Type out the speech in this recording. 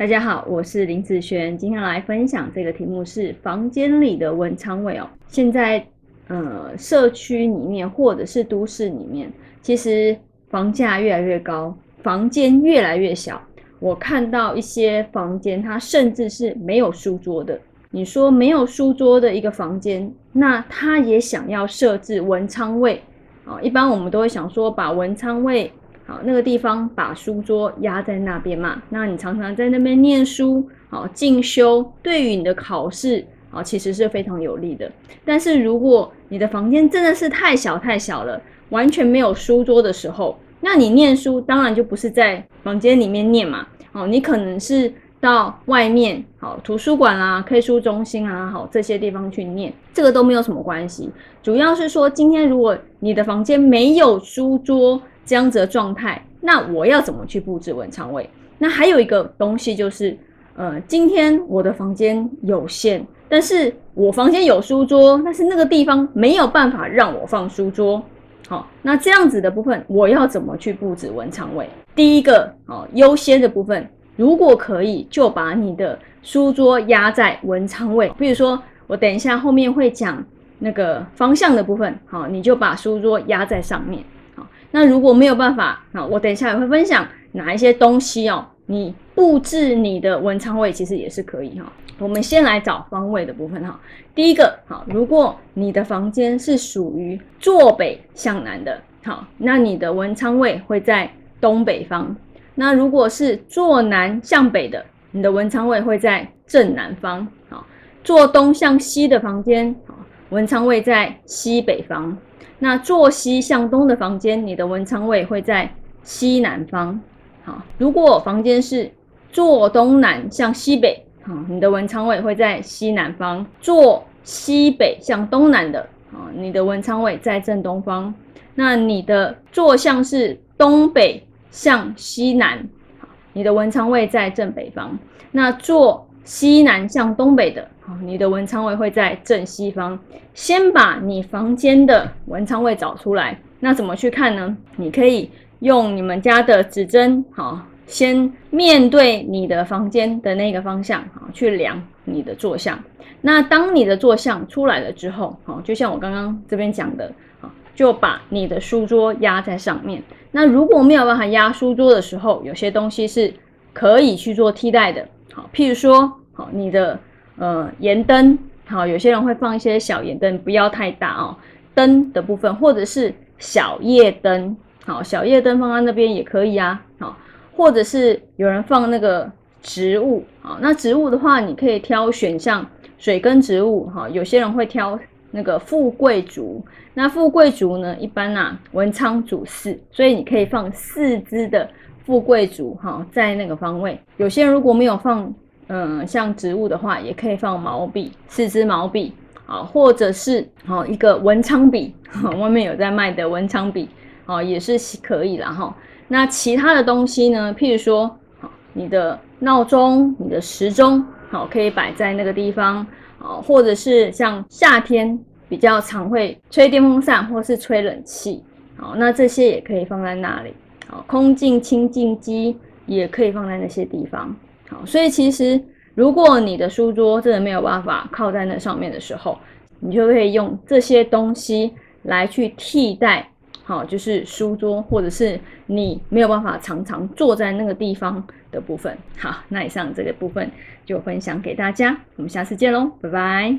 大家好，我是林子璇，今天来分享这个题目是房间里的文昌位哦。现在呃，社区里面或者是都市里面，其实房价越来越高，房间越来越小。我看到一些房间，它甚至是没有书桌的。你说没有书桌的一个房间，那他也想要设置文昌位啊？一般我们都会想说，把文昌位。好，那个地方把书桌压在那边嘛，那你常常在那边念书，好进修，对于你的考试啊，其实是非常有利的。但是如果你的房间真的是太小太小了，完全没有书桌的时候，那你念书当然就不是在房间里面念嘛，哦，你可能是到外面，好图书馆啊、K 书中心啊，好这些地方去念，这个都没有什么关系。主要是说，今天如果你的房间没有书桌，这样子的状态，那我要怎么去布置文昌位？那还有一个东西就是，呃，今天我的房间有限，但是我房间有书桌，但是那个地方没有办法让我放书桌。好，那这样子的部分，我要怎么去布置文昌位？第一个，哦，优先的部分，如果可以，就把你的书桌压在文昌位。比如说，我等一下后面会讲那个方向的部分，好，你就把书桌压在上面。那如果没有办法，那我等一下也会分享哪一些东西哦。你布置你的文昌位其实也是可以哈。我们先来找方位的部分哈。第一个，好，如果你的房间是属于坐北向南的，好，那你的文昌位会在东北方。那如果是坐南向北的，你的文昌位会在正南方。好，坐东向西的房间，文昌位在西北方。那坐西向东的房间，你的文昌位会在西南方。好，如果房间是坐东南向西北，好，你的文昌位会在西南方。坐西北向东南的，啊，你的文昌位在正东方。那你的坐向是东北向西南，好，你的文昌位在正北方。那坐西南向东北的。你的文昌位会在正西方。先把你房间的文昌位找出来。那怎么去看呢？你可以用你们家的指针，好，先面对你的房间的那个方向，好，去量你的坐向。那当你的坐向出来了之后，好，就像我刚刚这边讲的，好，就把你的书桌压在上面。那如果没有办法压书桌的时候，有些东西是可以去做替代的。好，譬如说，好，你的。呃，盐灯好，有些人会放一些小盐灯，不要太大哦。灯的部分，或者是小夜灯，好，小夜灯放在那边也可以啊。好，或者是有人放那个植物，好，那植物的话，你可以挑选像水根植物，哈，有些人会挑那个富贵竹。那富贵竹呢，一般呐，文昌主四，所以你可以放四支的富贵竹，哈，在那个方位。有些人如果没有放。嗯，像植物的话，也可以放毛笔，四支毛笔啊，或者是好一个文昌笔，外面有在卖的文昌笔，啊，也是可以了哈。那其他的东西呢？譬如说，好，你的闹钟、你的时钟，好，可以摆在那个地方啊，或者是像夏天比较常会吹电风扇或是吹冷气，好，那这些也可以放在那里。空净清净机也可以放在那些地方。好，所以其实如果你的书桌真的没有办法靠在那上面的时候，你就可以用这些东西来去替代。好，就是书桌或者是你没有办法常常坐在那个地方的部分。好，那以上这个部分就分享给大家，我们下次见喽，拜拜。